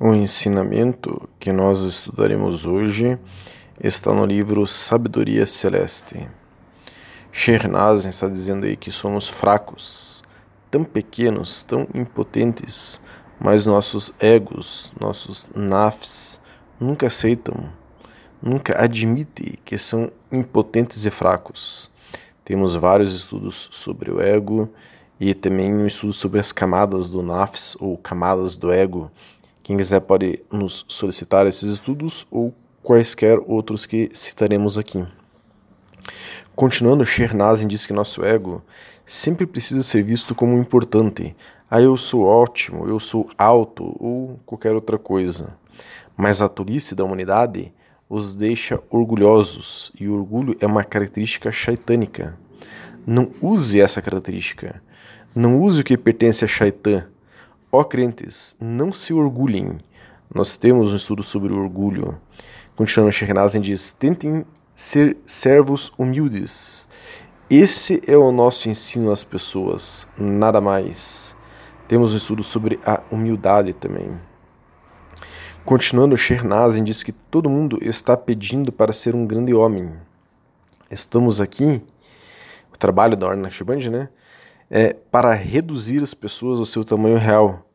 O ensinamento que nós estudaremos hoje está no livro Sabedoria Celeste. Shernazin está dizendo aí que somos fracos, tão pequenos, tão impotentes, mas nossos egos, nossos nafs, nunca aceitam, nunca admitem que são impotentes e fracos. Temos vários estudos sobre o ego e também um estudo sobre as camadas do nafs ou camadas do ego quem quiser pode nos solicitar esses estudos ou quaisquer outros que citaremos aqui. Continuando, Shernazin diz que nosso ego sempre precisa ser visto como importante. Ah, eu sou ótimo, eu sou alto ou qualquer outra coisa. Mas a tolice da humanidade os deixa orgulhosos e o orgulho é uma característica shaitânica. Não use essa característica. Não use o que pertence a Shaitan Ó crentes, não se orgulhem. Nós temos um estudo sobre o orgulho. Continuando, Shekhnazin diz: tentem ser servos humildes. Esse é o nosso ensino às pessoas, nada mais. Temos um estudo sobre a humildade também. Continuando, Shernazin diz que todo mundo está pedindo para ser um grande homem. Estamos aqui, o trabalho da Ordem Naqshband, né? É para reduzir as pessoas ao seu tamanho real.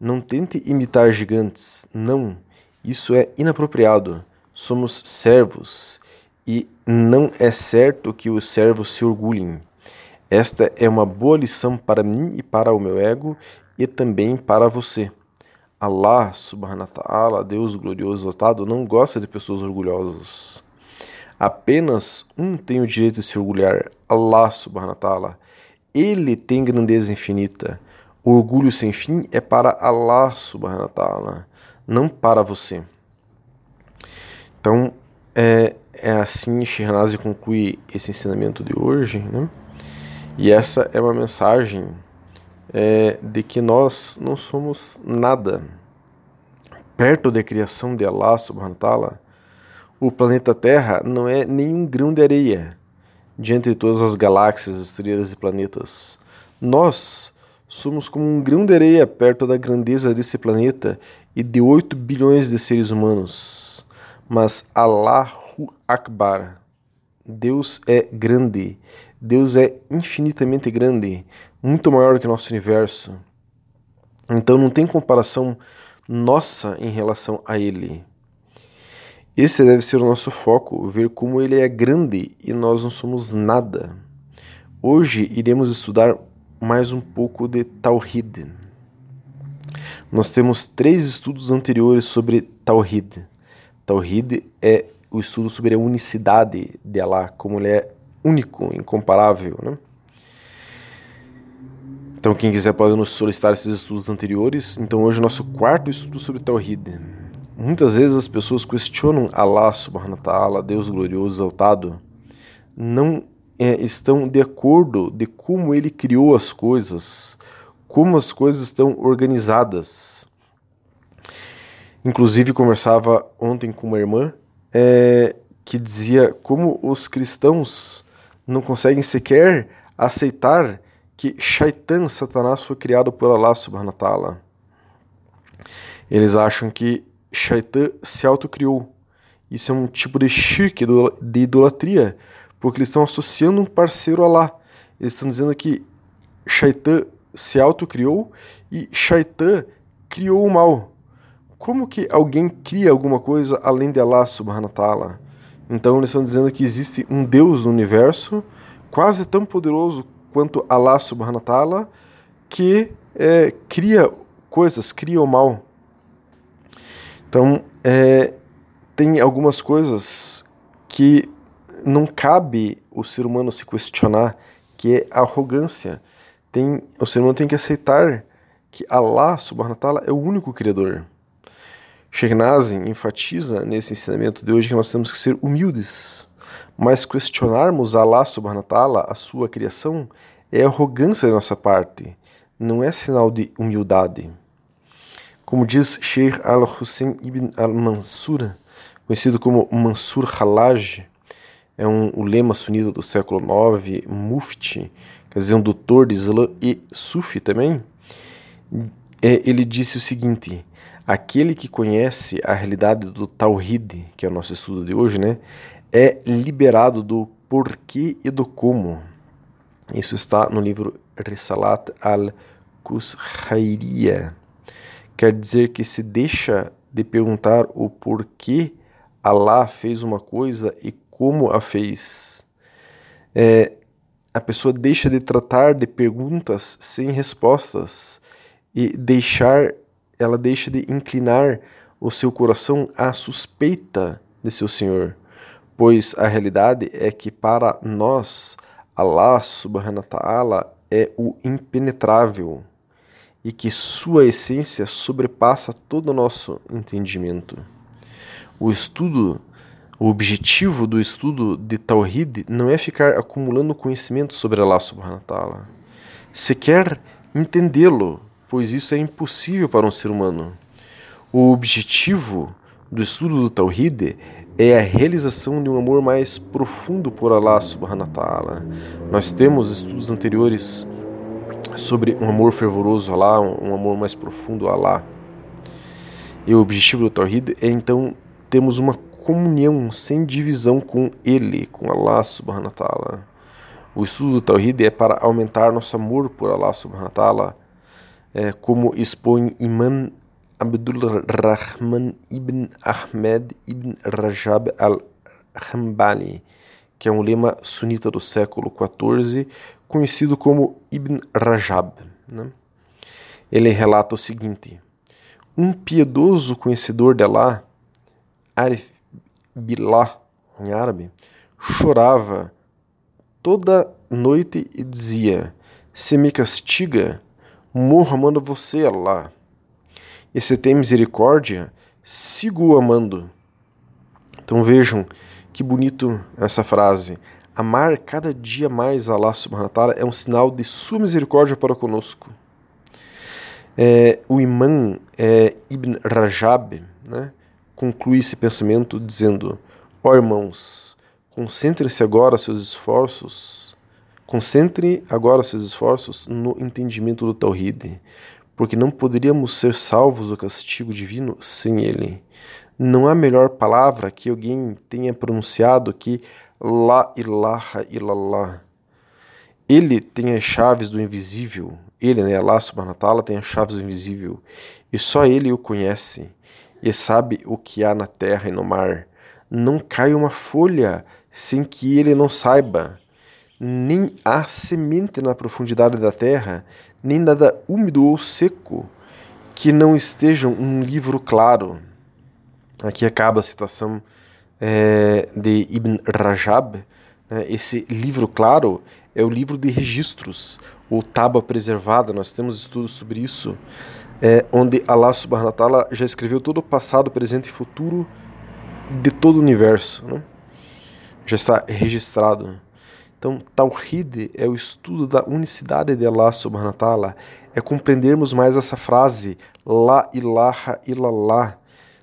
Não tente imitar gigantes. Não. Isso é inapropriado. Somos servos e não é certo que os servos se orgulhem. Esta é uma boa lição para mim e para o meu ego e também para você. Allah subhanahu wa ta'ala, Deus glorioso exaltado, não gosta de pessoas orgulhosas. Apenas um tem o direito de se orgulhar, Allah subhanahu wa ta'ala. Ele tem grandeza infinita. O orgulho sem fim é para Allah subhanahu wa ta'ala, não para você. Então, é, é assim Shirnazi conclui esse ensinamento de hoje, né? E essa é uma mensagem é, de que nós não somos nada. Perto da criação de Allah subhanahu wa ta'ala, o planeta Terra não é nenhum grão de areia de todas as galáxias, estrelas e planetas. Nós somos como um grão de areia perto da grandeza desse planeta e de 8 bilhões de seres humanos. Mas Allahu Akbar, Deus é grande, Deus é infinitamente grande, muito maior que nosso universo. Então não tem comparação nossa em relação a Ele. Esse deve ser o nosso foco, ver como ele é grande e nós não somos nada. Hoje iremos estudar mais um pouco de Tawhid. Nós temos três estudos anteriores sobre Tawhid. Tawhid é o estudo sobre a unicidade de Allah, como ele é único, incomparável. Né? Então, quem quiser pode nos solicitar esses estudos anteriores. Então, hoje é o nosso quarto estudo sobre Tawhid. Muitas vezes as pessoas questionam Allah subhanahu wa ta'ala, Deus glorioso, exaltado, não é, estão de acordo de como ele criou as coisas, como as coisas estão organizadas. Inclusive, conversava ontem com uma irmã é, que dizia como os cristãos não conseguem sequer aceitar que Shaitan, Satanás, foi criado por Allah subhanahu wa ta'ala. Eles acham que Shaitan se autocriou. Isso é um tipo de shirk, de idolatria, porque eles estão associando um parceiro a Allah. Eles estão dizendo que Shaitan se autocriou e Shaitan criou o mal. Como que alguém cria alguma coisa além de Allah subhanahu wa ta'ala? Então eles estão dizendo que existe um Deus no universo quase tão poderoso quanto Allah subhanahu wa ta'ala que é, cria coisas, cria o mal. Então, é, tem algumas coisas que não cabe o ser humano se questionar, que é a arrogância. Tem, o ser humano tem que aceitar que Allah subhanahu wa ta'ala é o único criador. Sheikh enfatiza nesse ensinamento de hoje que nós temos que ser humildes, mas questionarmos Allah subhanahu wa ta'ala, a sua criação, é arrogância da nossa parte, não é sinal de humildade. Como diz Sheikh al-Hussein ibn al-Mansur, conhecido como Mansur Halaj, é um ulema sunita do século IX, mufti, quer dizer, um doutor de Islã e sufi também, é, ele disse o seguinte, aquele que conhece a realidade do Tawhid, que é o nosso estudo de hoje, né, é liberado do porquê e do como. Isso está no livro Risalat al-Kushayriya. Quer dizer que se deixa de perguntar o porquê Allah fez uma coisa e como a fez. É, a pessoa deixa de tratar de perguntas sem respostas e deixar ela deixa de inclinar o seu coração à suspeita de seu Senhor, pois a realidade é que para nós Allah subhanahu wa ta'ala é o impenetrável e que sua essência sobrepassa todo o nosso entendimento. O estudo o objetivo do estudo de Tawhid não é ficar acumulando conhecimento sobre Allah subhanahu wa ta'ala. Se quer entendê-lo, pois isso é impossível para um ser humano. O objetivo do estudo do Tawhid é a realização de um amor mais profundo por Allah subhanahu wa ta'ala. Nós temos estudos anteriores sobre um amor fervoroso a Allah, um amor mais profundo a Allah. E o objetivo do Tawhid é então termos uma comunhão sem divisão com Ele, com Allah subhanahu wa ta'ala. O estudo do Tawhid é para aumentar nosso amor por Allah subhanahu wa ta'ala, é, como expõe Imam Abdul Rahman ibn Ahmed ibn Rajab al-Hambali, que é um lema sunita do século XIV, conhecido como Ibn Rajab. Né? Ele relata o seguinte: Um piedoso conhecedor de Allah, Arif Bilá, em árabe, chorava toda noite e dizia: Se me castiga, morro amando você, Allah. E se tem misericórdia, sigo amando. Então vejam que bonito essa frase. Amar cada dia mais Allah subhanahu wa ta'ala é um sinal de sua misericórdia para conosco. É, o imã é, Ibn Rajab, né? conclui esse pensamento dizendo: Ó oh, irmãos, concentre-se agora seus esforços, concentre agora seus esforços no entendimento do Tawhid, porque não poderíamos ser salvos do castigo divino sem ele. Não há melhor palavra que alguém tenha pronunciado que La ilaha illallah. Ele tem as chaves do invisível. Ele, né, Allah subhanahu wa ta'ala, tem as chaves do invisível. E só ele o conhece e sabe o que há na terra e no mar. Não cai uma folha sem que ele não saiba. Nem há semente na profundidade da terra, nem nada úmido ou seco que não esteja um livro claro. Aqui acaba a citação é, de Ibn Rajab. Né? Esse livro claro é o livro de registros, ou tábua preservada. Nós temos estudos sobre isso é, onde Allah subhanahu wa ta'ala já escreveu todo o passado, presente e futuro de todo o universo. Né? Já está registrado. Então, Tawhid é o estudo da unicidade de Allah subhanahu wa ta'ala, é compreendermos mais essa frase, La ilaha illallah,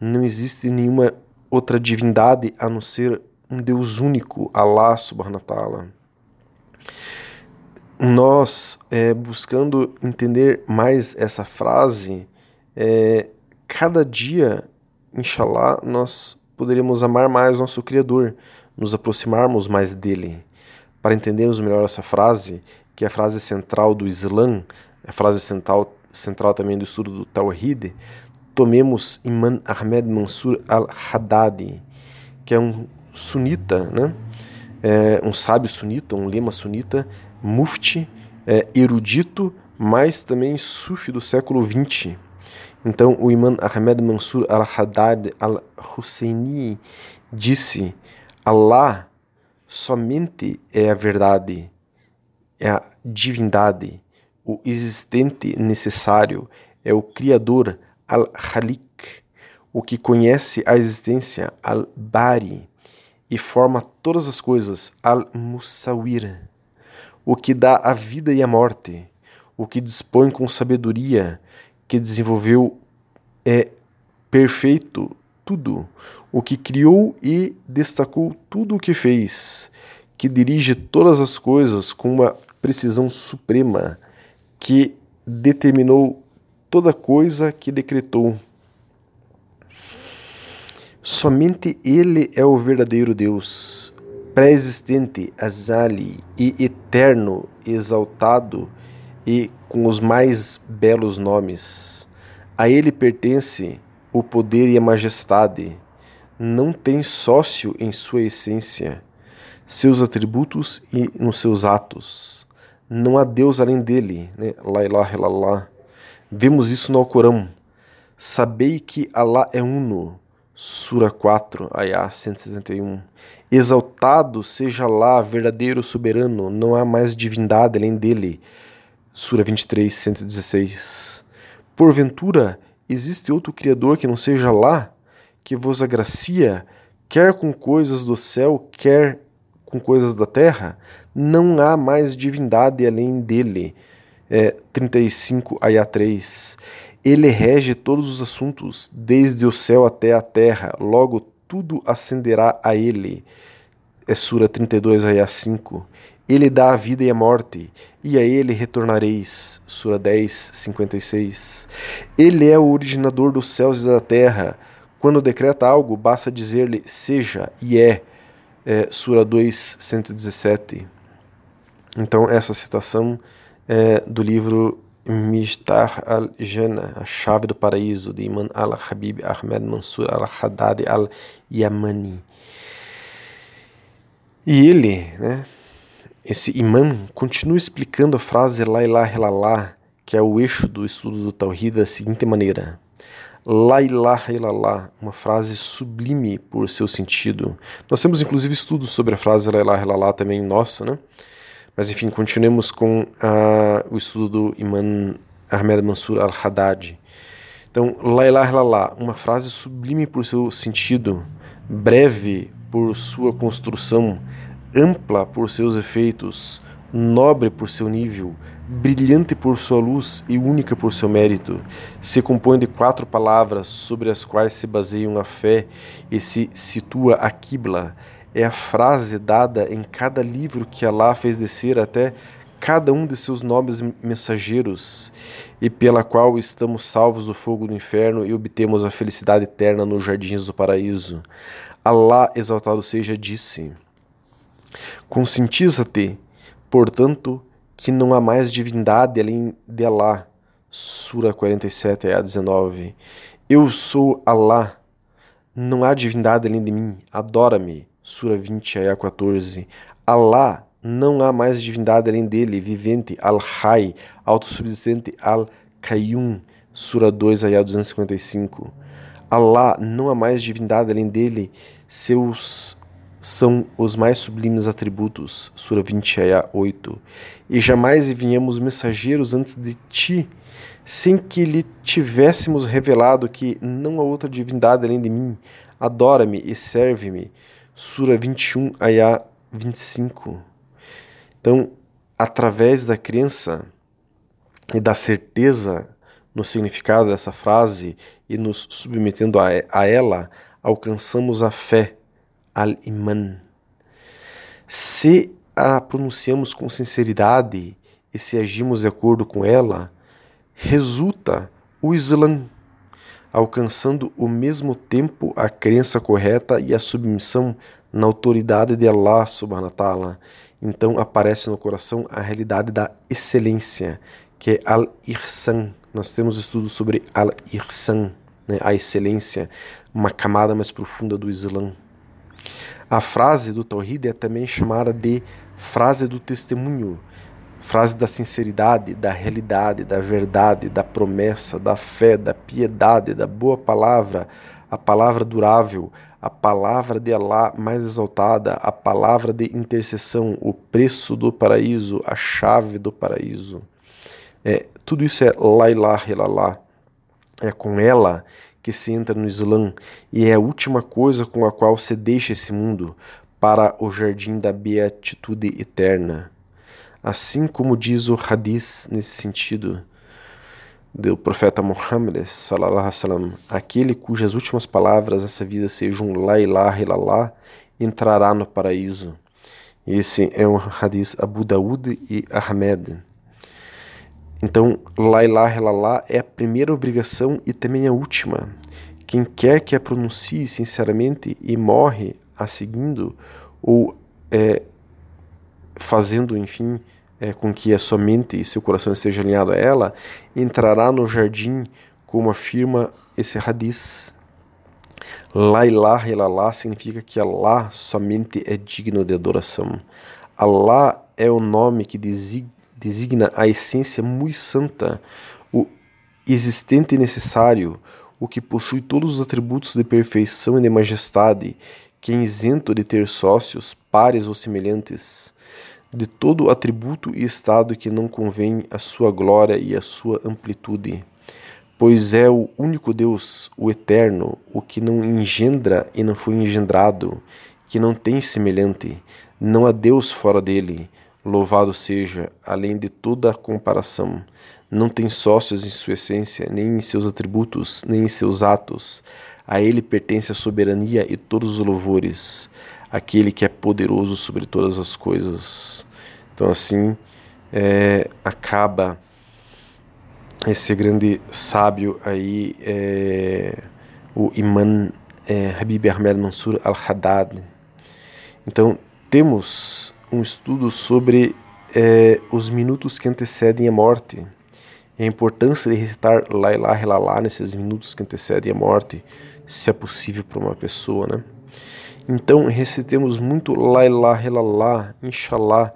não existe nenhuma outra divindade a não ser um Deus único, Allah subhanahu wa ta'ala nós é, buscando entender mais essa frase, é, cada dia, inshallah, nós poderíamos amar mais nosso Criador, nos aproximarmos mais dele. Para entendermos melhor essa frase, que é a frase central do Islã, a frase central, central também do estudo do Tawhid, tomemos Imam Ahmed Mansur al-Haddadi, que é um sunita, né? É um sábio sunita, um lema sunita, mufti, é, erudito, mas também sufi do século XX. Então, o imã Ahmed Mansur al-Haddad al-Husseini disse: Allah somente é a verdade, é a divindade, o existente necessário, é o Criador al-Khalik, o que conhece a existência al-Bari e forma todas as coisas al-Musawir o que dá a vida e a morte, o que dispõe com sabedoria, que desenvolveu é perfeito tudo, o que criou e destacou tudo o que fez, que dirige todas as coisas com uma precisão suprema, que determinou toda coisa que decretou. Somente Ele é o verdadeiro Deus, pré-existente, azali e eterno, exaltado e com os mais belos nomes. A Ele pertence o poder e a majestade. Não tem sócio em sua essência, seus atributos e nos seus atos. Não há Deus além dele. Né? La ilaha illallah. Vemos isso no Alcorão. Sabei que Allah é uno Sura 4, Ayah 161. Exaltado seja lá, verdadeiro soberano, não há mais divindade além dele. Sura 23, 116. Porventura, existe outro Criador que não seja lá, que vos agracia, quer com coisas do céu, quer com coisas da terra? Não há mais divindade além dele. É, 35, Ayah 3. Ele rege todos os assuntos, desde o céu até a terra, logo tudo ascenderá a ele. É Sura 32, Ayah 5. Ele dá a vida e a morte, e a ele retornareis. Sura 10, 56. Ele é o originador dos céus e da terra. Quando decreta algo, basta dizer-lhe seja e é. é. Sura 2, 117. Então, essa citação é do livro Mistar al-Jannah, a chave do paraíso, de Imam al-Habib Ahmed Mansur al-Haddad al-Yamani. E ele, né, esse imã, continua explicando a frase La ilaha illallah, que é o eixo do estudo do Tawhid, da seguinte maneira. La ilaha illallah, uma frase sublime por seu sentido. Nós temos inclusive estudos sobre a frase La ilaha illallah também nosso, né? Mas enfim, continuemos com uh, o estudo do Imam Ahmed Mansur al-Haddad. Então, La ilaha illallah, uma frase sublime por seu sentido, breve por sua construção, ampla por seus efeitos, nobre por seu nível, brilhante por sua luz e única por seu mérito, se compõe de quatro palavras sobre as quais se baseiam a fé e se situa a Qibla, é a frase dada em cada livro que Allah fez descer até cada um de seus nobres mensageiros, e pela qual estamos salvos do fogo do inferno e obtemos a felicidade eterna nos jardins do paraíso. Allah, exaltado seja, disse: Conscientiza-te, portanto, que não há mais divindade além de Allah. Sura 47, a 19. Eu sou Allah, não há divindade além de mim, adora-me. Sura 20, Ayah 14. Alá, não há mais divindade além dele, vivente, Al-Hay, autossubsistente, Al-Qayyum. Sura 2, Ayah 255. Alá, não há mais divindade além dele, seus são os mais sublimes atributos. Sura 20, Ayah 8. E jamais enviamos mensageiros antes de ti, sem que lhe tivéssemos revelado que não há outra divindade além de mim. Adora-me e serve-me. Sura 21, Ayah 25. Então, através da crença e da certeza no significado dessa frase e nos submetendo a, a ela, alcançamos a fé, al-iman. Se a pronunciamos com sinceridade e se agimos de acordo com ela, resulta o Islã alcançando ao mesmo tempo a crença correta e a submissão na autoridade de Allah subhanahu ta'ala. Então aparece no coração a realidade da excelência, que é al-irsan. Nós temos estudos sobre al-irsan, né, a excelência, uma camada mais profunda do Islã. A frase do Tawhid é também chamada de frase do testemunho, frase da sinceridade, da realidade, da verdade, da promessa, da fé, da piedade, da boa palavra, a palavra durável, a palavra de Allah mais exaltada, a palavra de intercessão, o preço do paraíso, a chave do paraíso. É, tudo isso é la ilaha illallah. É com ela que se entra no Islã e é a última coisa com a qual se deixa esse mundo para o jardim da beatitude eterna. Assim como diz o hadith nesse sentido do profeta Muhammad sallallahu alaihi aquele cujas últimas palavras dessa vida sejam la ilaha illallah entrará no paraíso. Esse é um hadith Abu Daud e Ahmed. Então, la ilaha illallah é a primeira obrigação e também a última quem quer que a pronuncie sinceramente e morre a seguindo, ou é, fazendo, enfim, é, com que a sua mente e seu coração esteja alinhado a ela, entrará no jardim, como afirma esse hadith. La ilaha illallah significa que Allah somente é digno de adoração. Allah é o nome que designa a essência muito santa, o existente e necessário, o que possui todos os atributos de perfeição e de majestade, que é isento de ter sócios, pares ou semelhantes, de todo atributo e estado que não convém a sua glória e a sua amplitude. Pois é o único Deus, o Eterno, o que não engendra e não foi engendrado, que não tem semelhante, não há Deus fora dele, louvado seja, além de toda comparação. Não tem sócios em sua essência, nem em seus atributos, nem em seus atos. A ele pertence a soberania e todos os louvores, aquele que é poderoso sobre todas as coisas. Então, assim, é, acaba esse grande sábio aí, é, o Imam é, Habib Ahmed Mansur al-Haddad. Então, temos um estudo sobre é, os minutos que antecedem a morte e a importância de recitar La ilaha illallah nesses minutos que antecedem a morte, se é possível para uma pessoa, né? Então, recitemos muito La ilaha illallah, inshallah,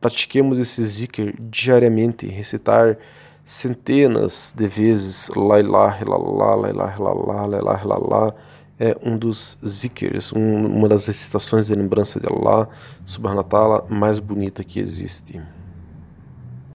pratiquemos esse zikr diariamente, recitar centenas de vezes La ilaha illallah, La ilaha illallah, é um dos zikrs, um, uma das recitações de lembrança de Allah subhanahu wa ta'ala mais bonita que existe.